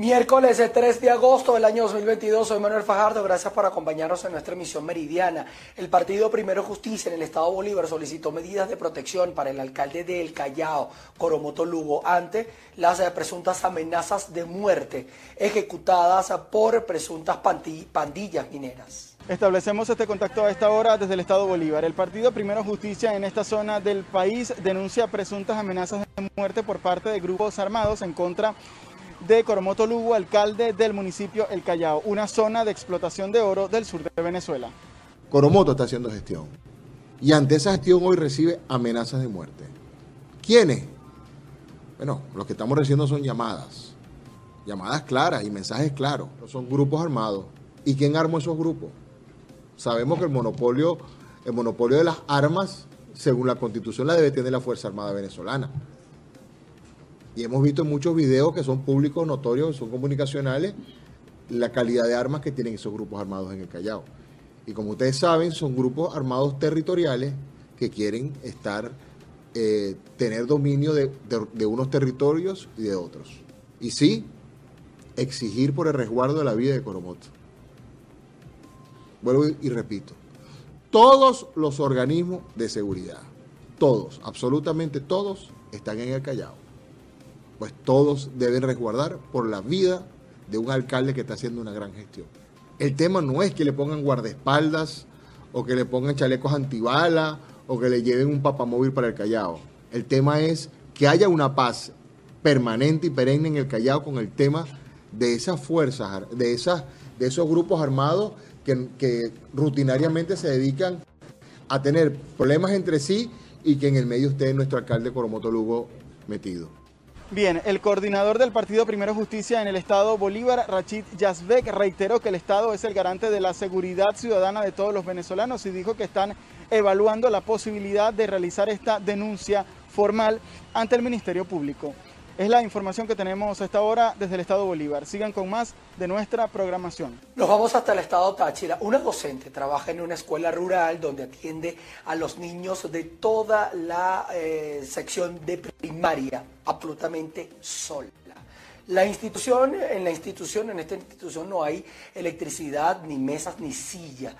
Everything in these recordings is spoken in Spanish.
Miércoles 3 de agosto del año 2022, soy Manuel Fajardo, gracias por acompañarnos en nuestra emisión meridiana. El Partido Primero Justicia en el Estado Bolívar solicitó medidas de protección para el alcalde de El Callao, Coromoto Lugo, ante las eh, presuntas amenazas de muerte ejecutadas por presuntas pandillas mineras. Establecemos este contacto a esta hora desde el Estado Bolívar. El Partido Primero Justicia en esta zona del país denuncia presuntas amenazas de muerte por parte de grupos armados en contra de Coromoto Lugo, alcalde del municipio El Callao, una zona de explotación de oro del sur de Venezuela. Coromoto está haciendo gestión y ante esa gestión hoy recibe amenazas de muerte. ¿Quiénes? Bueno, los que estamos recibiendo son llamadas, llamadas claras y mensajes claros. Son grupos armados. ¿Y quién armó esos grupos? Sabemos que el monopolio, el monopolio de las armas, según la constitución, la debe tener la Fuerza Armada Venezolana. Y hemos visto muchos videos que son públicos, notorios, son comunicacionales, la calidad de armas que tienen esos grupos armados en el Callao. Y como ustedes saben, son grupos armados territoriales que quieren estar, eh, tener dominio de, de unos territorios y de otros. Y sí, exigir por el resguardo de la vida de Coromoto. Vuelvo y repito, todos los organismos de seguridad, todos, absolutamente todos, están en el Callao pues todos deben resguardar por la vida de un alcalde que está haciendo una gran gestión. El tema no es que le pongan guardaespaldas o que le pongan chalecos antibala o que le lleven un papamóvil para el Callao. El tema es que haya una paz permanente y perenne en el Callao con el tema de esas fuerzas, de, esas, de esos grupos armados que, que rutinariamente se dedican a tener problemas entre sí y que en el medio esté nuestro alcalde Coromoto Lugo metido. Bien, el coordinador del Partido Primero Justicia en el Estado Bolívar, Rachid Yazbek, reiteró que el Estado es el garante de la seguridad ciudadana de todos los venezolanos y dijo que están evaluando la posibilidad de realizar esta denuncia formal ante el Ministerio Público. Es la información que tenemos a esta hora desde el Estado Bolívar. Sigan con más de nuestra programación. Nos vamos hasta el Estado Táchira. Una docente trabaja en una escuela rural donde atiende a los niños de toda la eh, sección de primaria, absolutamente sola. La institución, en la institución, en esta institución no hay electricidad, ni mesas, ni silla.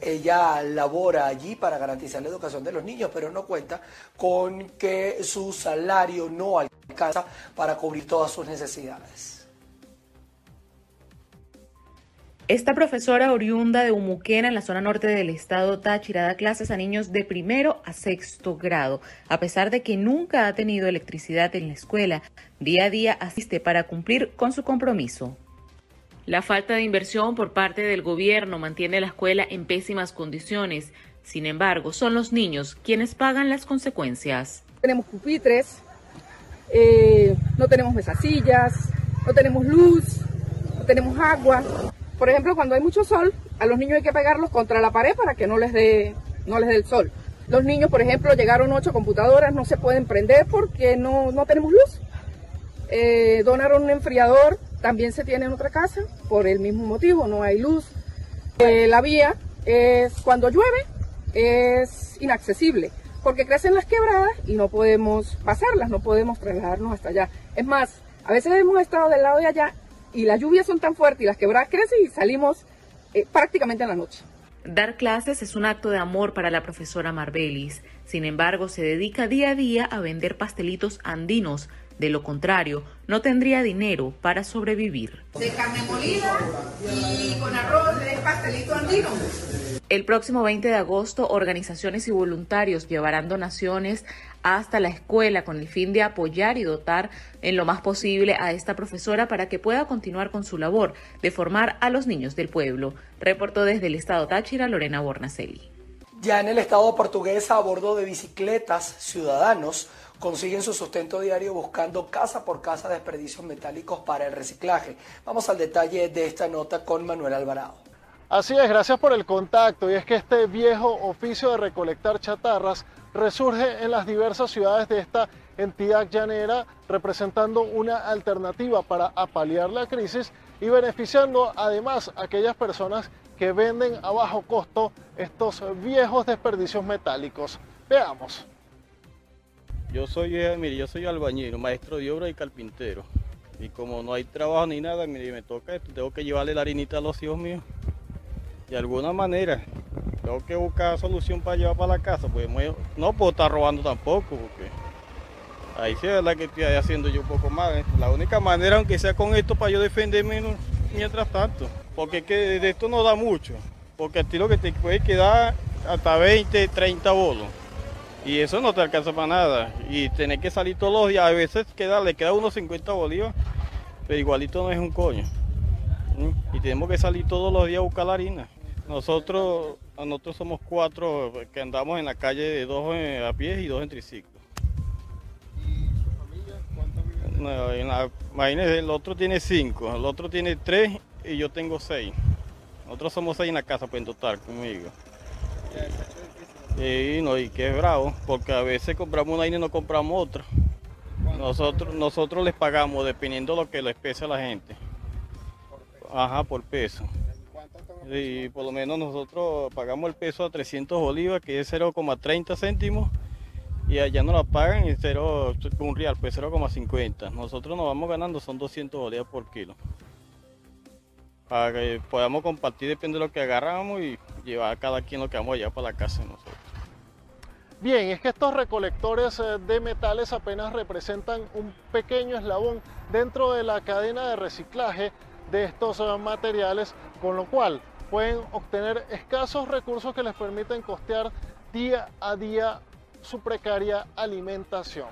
Ella labora allí para garantizar la educación de los niños, pero no cuenta con que su salario no alcanza para cubrir todas sus necesidades. Esta profesora oriunda de Umuquena, en la zona norte del estado Táchira, da clases a niños de primero a sexto grado. A pesar de que nunca ha tenido electricidad en la escuela, día a día asiste para cumplir con su compromiso. La falta de inversión por parte del gobierno mantiene la escuela en pésimas condiciones. Sin embargo, son los niños quienes pagan las consecuencias. Tenemos pupitres, eh, no tenemos mesasillas, no tenemos luz, no tenemos agua. Por ejemplo, cuando hay mucho sol, a los niños hay que pegarlos contra la pared para que no les dé, no les dé el sol. Los niños, por ejemplo, llegaron ocho computadoras, no se pueden prender porque no, tenemos luz. Eh, donaron un enfriador, también se tiene en otra casa, por el mismo motivo, no hay luz. Eh, la vía es, cuando llueve, es inaccesible, porque crecen las quebradas y no podemos pasarlas, no podemos trasladarnos hasta allá. Es más, a veces hemos estado del lado de allá y las lluvias son tan fuertes y las quebradas crecen y salimos eh, prácticamente en la noche. Dar clases es un acto de amor para la profesora Marbelis. Sin embargo, se dedica día a día a vender pastelitos andinos. De lo contrario, no tendría dinero para sobrevivir. De carne molida y con arroz de pastelito andino. El próximo 20 de agosto, organizaciones y voluntarios llevarán donaciones hasta la escuela con el fin de apoyar y dotar en lo más posible a esta profesora para que pueda continuar con su labor de formar a los niños del pueblo. Reportó desde el estado Táchira Lorena Bornacelli. Ya en el estado portugués, a bordo de bicicletas, ciudadanos consiguen su sustento diario buscando casa por casa desperdicios metálicos para el reciclaje. Vamos al detalle de esta nota con Manuel Alvarado. Así es, gracias por el contacto. Y es que este viejo oficio de recolectar chatarras resurge en las diversas ciudades de esta entidad llanera, representando una alternativa para apalear la crisis y beneficiando además a aquellas personas que venden a bajo costo estos viejos desperdicios metálicos. Veamos. Yo soy, eh, mire, yo soy albañil, maestro de obra y carpintero. Y como no hay trabajo ni nada, me, me toca esto, tengo que llevarle la harinita a los hijos míos. De alguna manera, tengo que buscar solución para llevar para la casa, pues no puedo estar robando tampoco, porque ahí sí es verdad que estoy haciendo yo un poco más. ¿eh? La única manera, aunque sea con esto, para yo defenderme mientras tanto, porque que de esto no da mucho, porque a ti lo que te puede quedar hasta 20, 30 bolos. Y eso no te alcanza para nada. Y tener que salir todos los días, a veces queda, le queda unos 50 bolívares, pero igualito no es un coño. Y tenemos que salir todos los días a buscar la harina. Nosotros, nosotros somos cuatro que andamos en la calle, de dos a pie y dos en triciclo. ¿Y su familia cuántos viven? No, el otro tiene cinco, el otro tiene tres y yo tengo seis. Nosotros somos seis en la casa, pues en total, conmigo. Y no, y que es bravo, porque a veces compramos una y no compramos otra. Nosotros, nosotros les pagamos dependiendo de lo que les pese a la gente. Ajá, por peso. Y por lo menos nosotros pagamos el peso a 300 bolívares, que es 0,30 céntimos, y allá nos la pagan en 0, un real, pues 0,50. Nosotros nos vamos ganando, son 200 bolívares por kilo para que podamos compartir, depende de lo que agarramos y llevar a cada quien lo que vamos allá para la casa nosotros. Bien, es que estos recolectores eh, de metales apenas representan un pequeño eslabón dentro de la cadena de reciclaje de estos eh, materiales, con lo cual pueden obtener escasos recursos que les permiten costear día a día su precaria alimentación.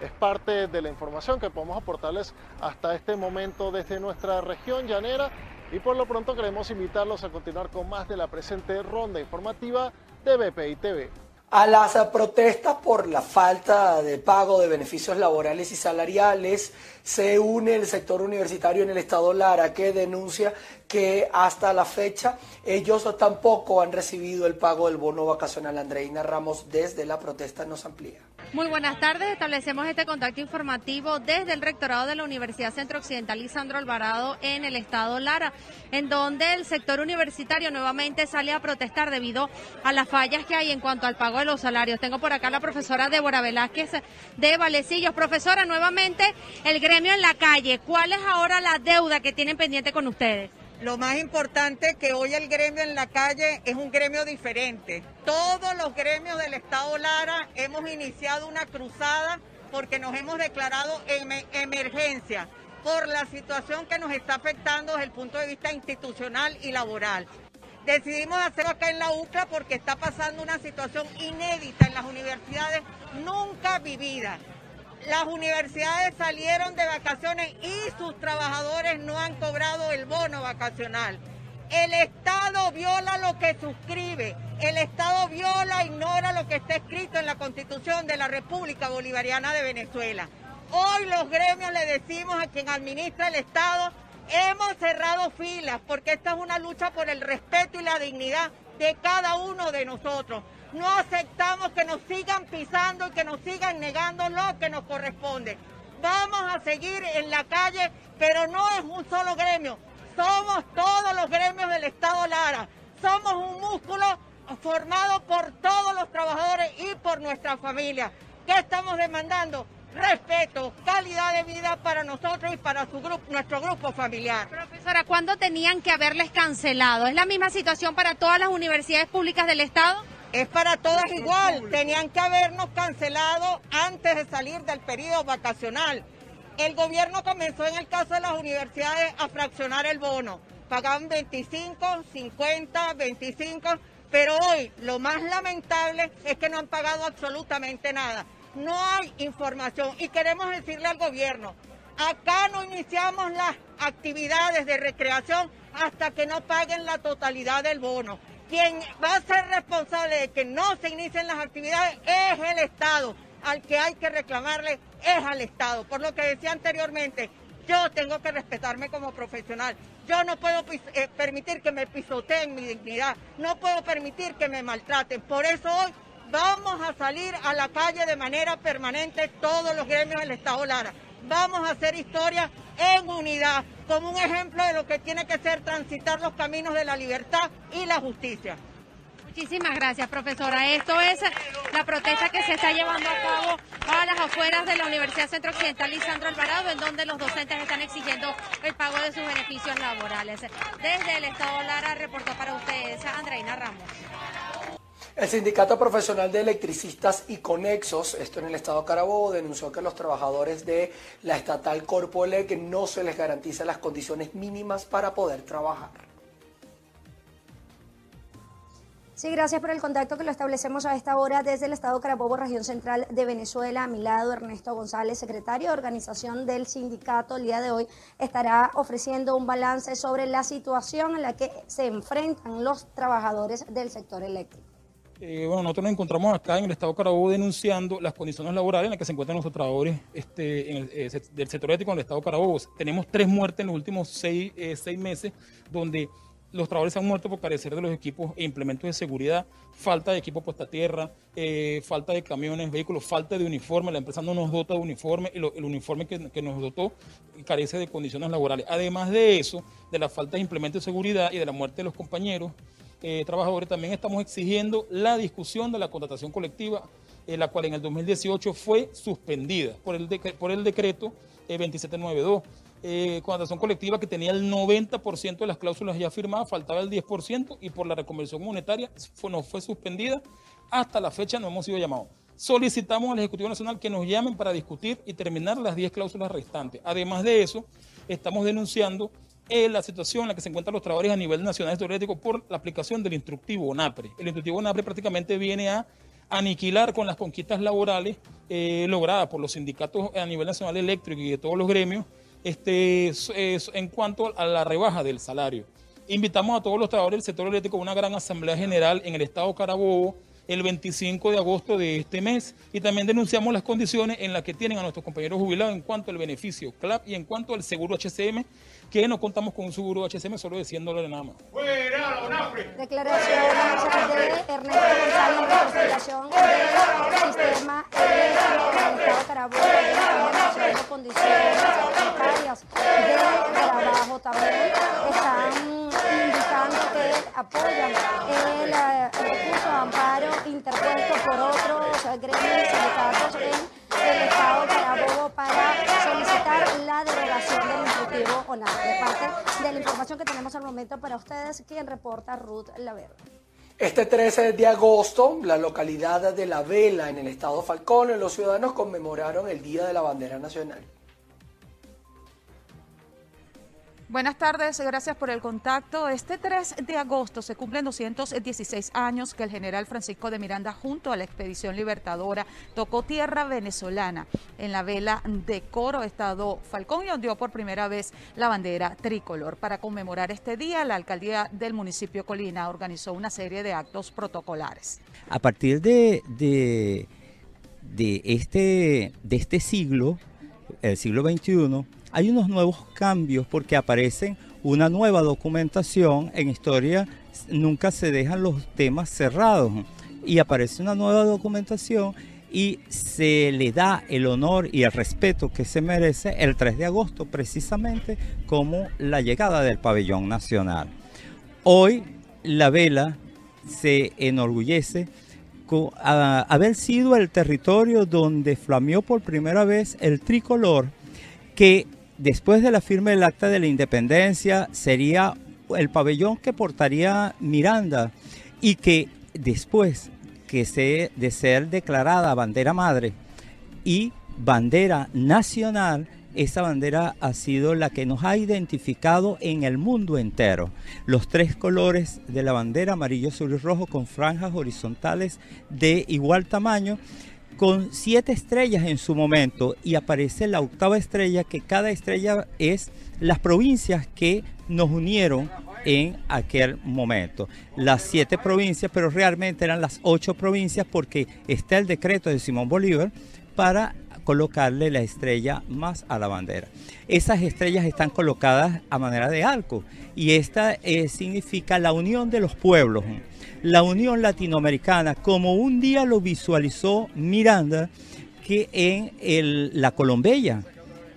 Es parte de la información que podemos aportarles hasta este momento desde nuestra región llanera y por lo pronto queremos invitarlos a continuar con más de la presente ronda informativa de BPI TV. A las protestas por la falta de pago de beneficios laborales y salariales se une el sector universitario en el estado Lara que denuncia que hasta la fecha ellos tampoco han recibido el pago del bono vacacional. Andreina Ramos desde la protesta nos amplía. Muy buenas tardes. Establecemos este contacto informativo desde el rectorado de la Universidad Centro Occidental Lisandro Alvarado en el estado Lara, en donde el sector universitario nuevamente sale a protestar debido a las fallas que hay en cuanto al pago de los salarios. Tengo por acá la profesora Débora Velázquez de Valecillos. Profesora, nuevamente el gremio en la calle. ¿Cuál es ahora la deuda que tienen pendiente con ustedes? Lo más importante que hoy el gremio en la calle es un gremio diferente. Todos los gremios del Estado Lara hemos iniciado una cruzada porque nos hemos declarado en emergencia por la situación que nos está afectando desde el punto de vista institucional y laboral. Decidimos hacerlo acá en la UCLA porque está pasando una situación inédita en las universidades nunca vivida. Las universidades salieron de vacaciones y sus trabajadores no han cobrado el bono vacacional. El Estado viola lo que suscribe. El Estado viola, ignora lo que está escrito en la Constitución de la República Bolivariana de Venezuela. Hoy los gremios le decimos a quien administra el Estado, hemos cerrado filas porque esta es una lucha por el respeto y la dignidad de cada uno de nosotros. No aceptamos que nos sigan pisando y que nos sigan negando lo que nos corresponde. Vamos a seguir en la calle, pero no es un solo gremio. Somos todos los gremios del Estado Lara. Somos un músculo formado por todos los trabajadores y por nuestra familia. ¿Qué estamos demandando? respeto, calidad de vida para nosotros y para su grupo, nuestro grupo familiar. Profesora, ¿cuándo tenían que haberles cancelado? ¿Es la misma situación para todas las universidades públicas del Estado? Es para todas igual. Tenían que habernos cancelado antes de salir del periodo vacacional. El gobierno comenzó en el caso de las universidades a fraccionar el bono. Pagaban 25, 50, 25, pero hoy lo más lamentable es que no han pagado absolutamente nada. No hay información y queremos decirle al gobierno, acá no iniciamos las actividades de recreación hasta que no paguen la totalidad del bono. Quien va a ser responsable de que no se inicien las actividades es el Estado. Al que hay que reclamarle es al Estado. Por lo que decía anteriormente, yo tengo que respetarme como profesional. Yo no puedo eh, permitir que me pisoteen mi dignidad. No puedo permitir que me maltraten. Por eso hoy vamos a salir a la calle de manera permanente todos los gremios del Estado Lara. Vamos a hacer historia en unidad como un ejemplo de lo que tiene que ser transitar los caminos de la libertad y la justicia. Muchísimas gracias, profesora. Esto es la protesta que se está llevando a cabo a las afueras de la Universidad Centro Occidental Lisandro Alvarado, en donde los docentes están exigiendo el pago de sus beneficios laborales. Desde el Estado Lara reportó para ustedes Andreina Ramos. El Sindicato Profesional de Electricistas y Conexos, esto en el estado Carabobo, denunció que los trabajadores de la estatal Corpoelec no se les garantiza las condiciones mínimas para poder trabajar. Sí, gracias por el contacto que lo establecemos a esta hora desde el Estado Carabobo, región central de Venezuela. A mi lado, Ernesto González, secretario de organización del sindicato. El día de hoy estará ofreciendo un balance sobre la situación en la que se enfrentan los trabajadores del sector eléctrico. Eh, bueno, nosotros nos encontramos acá en el Estado Carabobo denunciando las condiciones laborales en las que se encuentran nuestros trabajadores este, el, eh, del sector eléctrico en el Estado Carabobo. Tenemos tres muertes en los últimos seis, eh, seis meses, donde los trabajadores han muerto por carecer de los equipos e implementos de seguridad, falta de equipo puesta a tierra, falta de camiones, vehículos, falta de uniforme. La empresa no nos dota de uniforme y el uniforme que, nos dotó carece de condiciones laborales. Además de eso, de la falta de implementos de seguridad y de la muerte de los compañeros eh, trabajadores, también estamos exigiendo la discusión de la contratación colectiva, eh, la cual en el 2018 fue suspendida por el, por el decreto 2792 eh, contratación colectiva que tenía el 90% de las cláusulas ya firmadas, faltaba el 10% y por la reconversión monetaria fue, no fue suspendida. Hasta la fecha no hemos sido llamados. Solicitamos al Ejecutivo Nacional que nos llamen para discutir y terminar las 10 cláusulas restantes. Además de eso, estamos denunciando eh, la situación en la que se encuentran los trabajadores a nivel nacional teorético por la aplicación del instructivo ONAPRE. El instructivo ONAPRE prácticamente viene a aniquilar con las conquistas laborales eh, logradas por los sindicatos a nivel nacional eléctrico y de todos los gremios este, en cuanto a la rebaja del salario. Invitamos a todos los trabajadores del sector eléctrico a una gran asamblea general en el estado Carabobo el 25 de agosto de este mes y también denunciamos las condiciones en las que tienen a nuestros compañeros jubilados en cuanto al beneficio CLAP y en cuanto al seguro HCM, que no contamos con un seguro HCM, solo diciéndole nada más. Declaración de Ernesto González del sistema eléctrico el Carabobo, de condiciones precarias de trabajo también están indicando que apoyan el eh, recurso de amparo interpuesto por otros gremios sindicatos en el Estado de Carabobo para solicitar la derogación del instructivo ONAR. De parte de la información que tenemos al momento para ustedes, quien reporta Ruth Laverde. Este 13 de agosto, la localidad de La Vela, en el estado Falcón, los ciudadanos conmemoraron el Día de la Bandera Nacional. Buenas tardes, gracias por el contacto. Este 3 de agosto se cumplen 216 años que el general Francisco de Miranda junto a la expedición libertadora tocó tierra venezolana en la vela de Coro, Estado Falcón, y ondeó por primera vez la bandera tricolor. Para conmemorar este día, la alcaldía del municipio Colina organizó una serie de actos protocolares. A partir de, de, de este, de este siglo, el siglo XXI, hay unos nuevos cambios porque aparecen una nueva documentación. En historia nunca se dejan los temas cerrados y aparece una nueva documentación y se le da el honor y el respeto que se merece el 3 de agosto precisamente como la llegada del pabellón nacional. Hoy la vela se enorgullece con haber sido el territorio donde flameó por primera vez el tricolor que después de la firma del Acta de la Independencia sería el pabellón que portaría Miranda y que después que se, de ser declarada bandera madre y bandera nacional, esa bandera ha sido la que nos ha identificado en el mundo entero. Los tres colores de la bandera, amarillo, azul y rojo, con franjas horizontales de igual tamaño, con siete estrellas en su momento y aparece la octava estrella, que cada estrella es las provincias que nos unieron en aquel momento. Las siete provincias, pero realmente eran las ocho provincias porque está el decreto de Simón Bolívar para colocarle la estrella más a la bandera. Esas estrellas están colocadas a manera de arco y esta eh, significa la unión de los pueblos la Unión Latinoamericana, como un día lo visualizó Miranda, que en la Colombella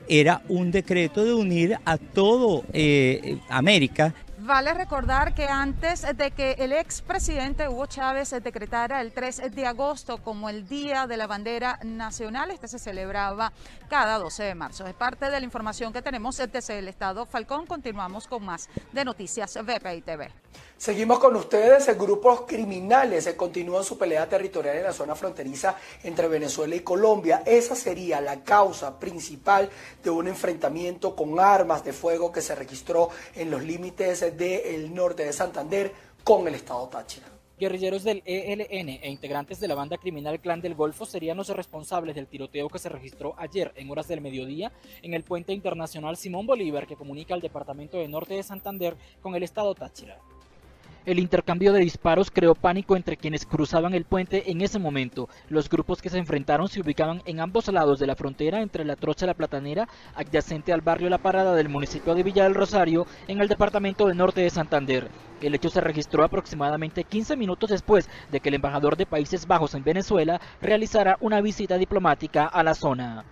era un decreto de unir a todo eh, América Vale recordar que antes de que el expresidente Hugo Chávez decretara el 3 de agosto como el Día de la Bandera Nacional, este se celebraba cada 12 de marzo. Es parte de la información que tenemos desde el Estado Falcón. Continuamos con más de Noticias VPI TV. Seguimos con ustedes. Grupos criminales continúan su pelea territorial en la zona fronteriza entre Venezuela y Colombia. Esa sería la causa principal de un enfrentamiento con armas de fuego que se registró en los límites del norte de Santander con el estado Táchira. Guerrilleros del ELN e integrantes de la banda criminal Clan del Golfo serían los responsables del tiroteo que se registró ayer en horas del mediodía en el puente internacional Simón Bolívar que comunica al departamento de norte de Santander con el estado Táchira. El intercambio de disparos creó pánico entre quienes cruzaban el puente en ese momento. Los grupos que se enfrentaron se ubicaban en ambos lados de la frontera entre la Trocha y la Platanera, adyacente al barrio La Parada del municipio de Villa del Rosario, en el departamento del norte de Santander. El hecho se registró aproximadamente 15 minutos después de que el embajador de Países Bajos en Venezuela realizara una visita diplomática a la zona.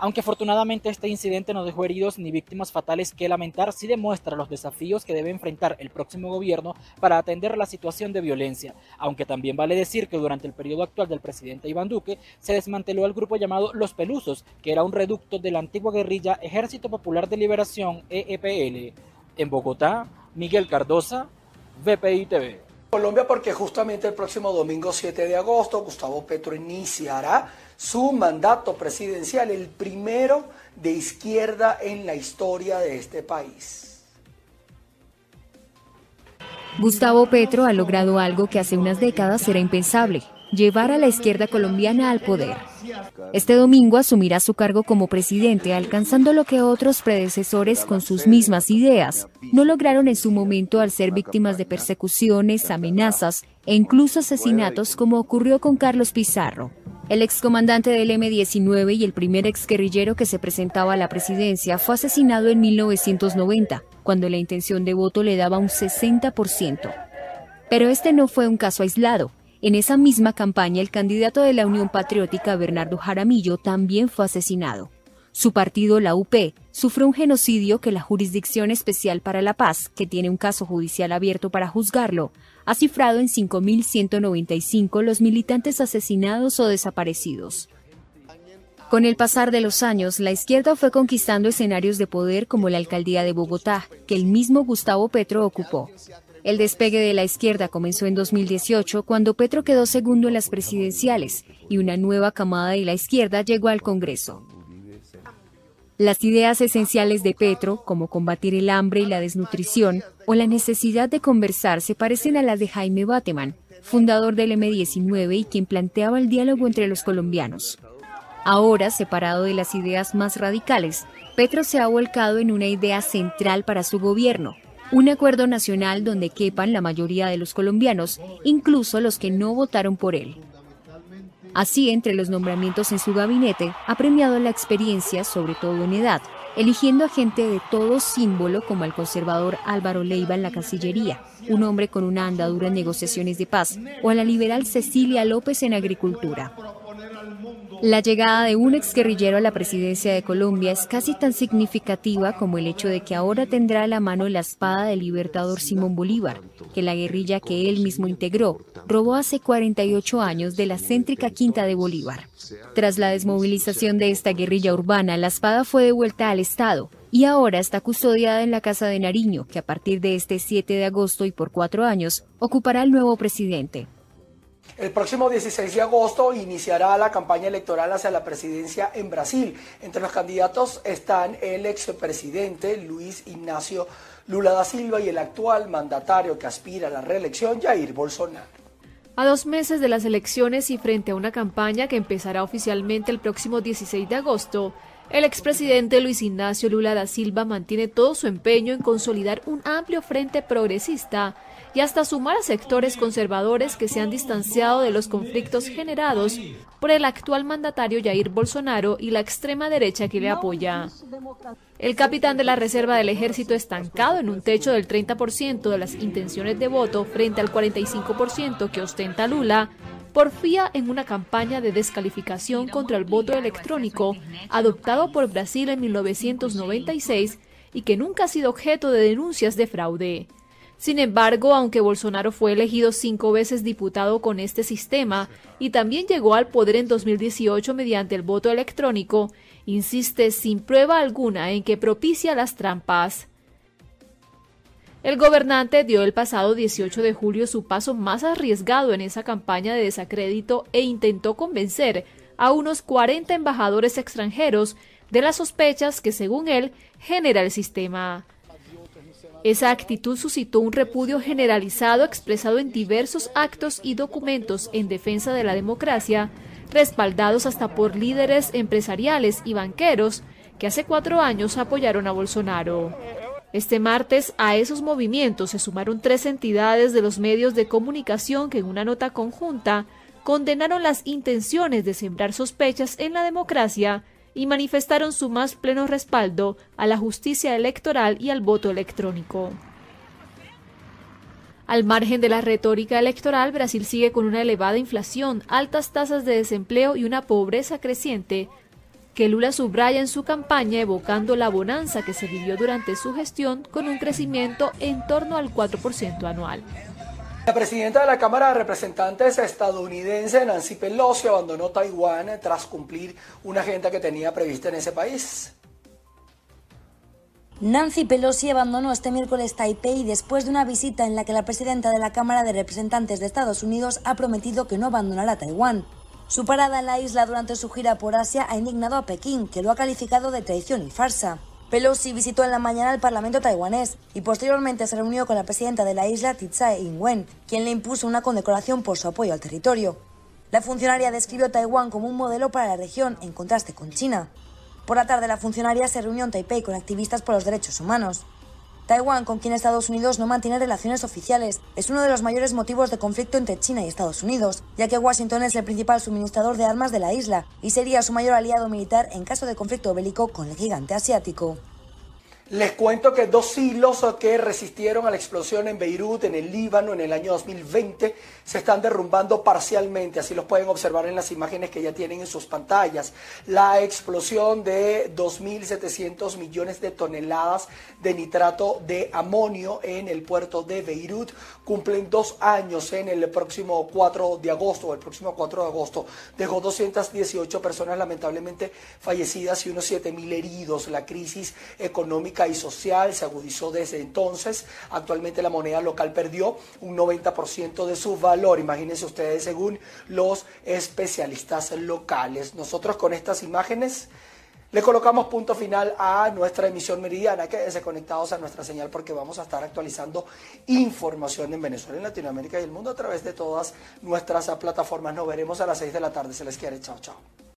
Aunque afortunadamente este incidente no dejó heridos ni víctimas fatales que lamentar, sí demuestra los desafíos que debe enfrentar el próximo gobierno para atender la situación de violencia, aunque también vale decir que durante el periodo actual del presidente Iván Duque se desmanteló el grupo llamado Los Pelusos, que era un reducto de la antigua guerrilla Ejército Popular de Liberación EEPL. En Bogotá, Miguel Cardosa, VPI TV. Colombia porque justamente el próximo domingo 7 de agosto Gustavo Petro iniciará su mandato presidencial, el primero de izquierda en la historia de este país. Gustavo Petro ha logrado algo que hace unas décadas era impensable, llevar a la izquierda colombiana al poder. Este domingo asumirá su cargo como presidente, alcanzando lo que otros predecesores con sus mismas ideas no lograron en su momento al ser víctimas de persecuciones, amenazas e incluso asesinatos como ocurrió con Carlos Pizarro. El excomandante del M-19 y el primer exguerrillero que se presentaba a la presidencia fue asesinado en 1990, cuando la intención de voto le daba un 60%. Pero este no fue un caso aislado. En esa misma campaña, el candidato de la Unión Patriótica, Bernardo Jaramillo, también fue asesinado. Su partido, la UP, sufrió un genocidio que la Jurisdicción Especial para la Paz, que tiene un caso judicial abierto para juzgarlo, ha cifrado en 5.195 los militantes asesinados o desaparecidos. Con el pasar de los años, la izquierda fue conquistando escenarios de poder como la alcaldía de Bogotá, que el mismo Gustavo Petro ocupó. El despegue de la izquierda comenzó en 2018, cuando Petro quedó segundo en las presidenciales y una nueva camada de la izquierda llegó al Congreso. Las ideas esenciales de Petro, como combatir el hambre y la desnutrición, o la necesidad de conversar, se parecen a las de Jaime Bateman, fundador del M19 y quien planteaba el diálogo entre los colombianos. Ahora, separado de las ideas más radicales, Petro se ha volcado en una idea central para su gobierno, un acuerdo nacional donde quepan la mayoría de los colombianos, incluso los que no votaron por él. Así, entre los nombramientos en su gabinete, ha premiado la experiencia, sobre todo en edad, eligiendo a gente de todo símbolo como el conservador Álvaro Leiva en la Cancillería, un hombre con una andadura en negociaciones de paz, o a la liberal Cecilia López en Agricultura. La llegada de un exguerrillero a la presidencia de Colombia es casi tan significativa como el hecho de que ahora tendrá a la mano la espada del libertador Simón Bolívar, que la guerrilla que él mismo integró robó hace 48 años de la céntrica Quinta de Bolívar. Tras la desmovilización de esta guerrilla urbana, la espada fue devuelta al Estado y ahora está custodiada en la Casa de Nariño, que a partir de este 7 de agosto y por cuatro años ocupará el nuevo presidente. El próximo 16 de agosto iniciará la campaña electoral hacia la presidencia en Brasil. Entre los candidatos están el expresidente Luis Ignacio Lula da Silva y el actual mandatario que aspira a la reelección, Jair Bolsonaro. A dos meses de las elecciones y frente a una campaña que empezará oficialmente el próximo 16 de agosto, el expresidente Luis Ignacio Lula da Silva mantiene todo su empeño en consolidar un amplio frente progresista y hasta sumar a sectores conservadores que se han distanciado de los conflictos generados por el actual mandatario Jair Bolsonaro y la extrema derecha que le apoya. El capitán de la Reserva del Ejército estancado en un techo del 30% de las intenciones de voto frente al 45% que ostenta Lula, porfía en una campaña de descalificación contra el voto electrónico adoptado por Brasil en 1996 y que nunca ha sido objeto de denuncias de fraude. Sin embargo, aunque Bolsonaro fue elegido cinco veces diputado con este sistema y también llegó al poder en 2018 mediante el voto electrónico, insiste sin prueba alguna en que propicia las trampas. El gobernante dio el pasado 18 de julio su paso más arriesgado en esa campaña de desacrédito e intentó convencer a unos 40 embajadores extranjeros de las sospechas que, según él, genera el sistema. Esa actitud suscitó un repudio generalizado expresado en diversos actos y documentos en defensa de la democracia, respaldados hasta por líderes empresariales y banqueros que hace cuatro años apoyaron a Bolsonaro. Este martes a esos movimientos se sumaron tres entidades de los medios de comunicación que en una nota conjunta condenaron las intenciones de sembrar sospechas en la democracia y manifestaron su más pleno respaldo a la justicia electoral y al voto electrónico. Al margen de la retórica electoral, Brasil sigue con una elevada inflación, altas tasas de desempleo y una pobreza creciente, que Lula subraya en su campaña evocando la bonanza que se vivió durante su gestión con un crecimiento en torno al 4% anual. La presidenta de la Cámara de Representantes estadounidense, Nancy Pelosi, abandonó Taiwán tras cumplir una agenda que tenía prevista en ese país. Nancy Pelosi abandonó este miércoles Taipei después de una visita en la que la presidenta de la Cámara de Representantes de Estados Unidos ha prometido que no abandonará Taiwán. Su parada en la isla durante su gira por Asia ha indignado a Pekín, que lo ha calificado de traición y farsa. Pelosi visitó en la mañana el Parlamento taiwanés y posteriormente se reunió con la presidenta de la isla, Tsai Ing-wen, quien le impuso una condecoración por su apoyo al territorio. La funcionaria describió Taiwán como un modelo para la región, en contraste con China. Por la tarde, la funcionaria se reunió en Taipei con activistas por los derechos humanos. Taiwán, con quien Estados Unidos no mantiene relaciones oficiales, es uno de los mayores motivos de conflicto entre China y Estados Unidos, ya que Washington es el principal suministrador de armas de la isla y sería su mayor aliado militar en caso de conflicto bélico con el gigante asiático. Les cuento que dos hilos que resistieron a la explosión en Beirut, en el Líbano, en el año 2020, se están derrumbando parcialmente. Así los pueden observar en las imágenes que ya tienen en sus pantallas. La explosión de 2.700 millones de toneladas de nitrato de amonio en el puerto de Beirut cumplen dos años en el próximo 4 de agosto, el próximo 4 de agosto. Dejó 218 personas lamentablemente fallecidas y unos 7.000 heridos. La crisis económica y social se agudizó desde entonces. Actualmente la moneda local perdió un 90% de su Imagínense ustedes según los especialistas locales. Nosotros con estas imágenes le colocamos punto final a nuestra emisión meridiana. Quédense conectados a nuestra señal porque vamos a estar actualizando información en Venezuela, en Latinoamérica y el mundo a través de todas nuestras plataformas. Nos veremos a las 6 de la tarde. Se les quiere. Chao, chao.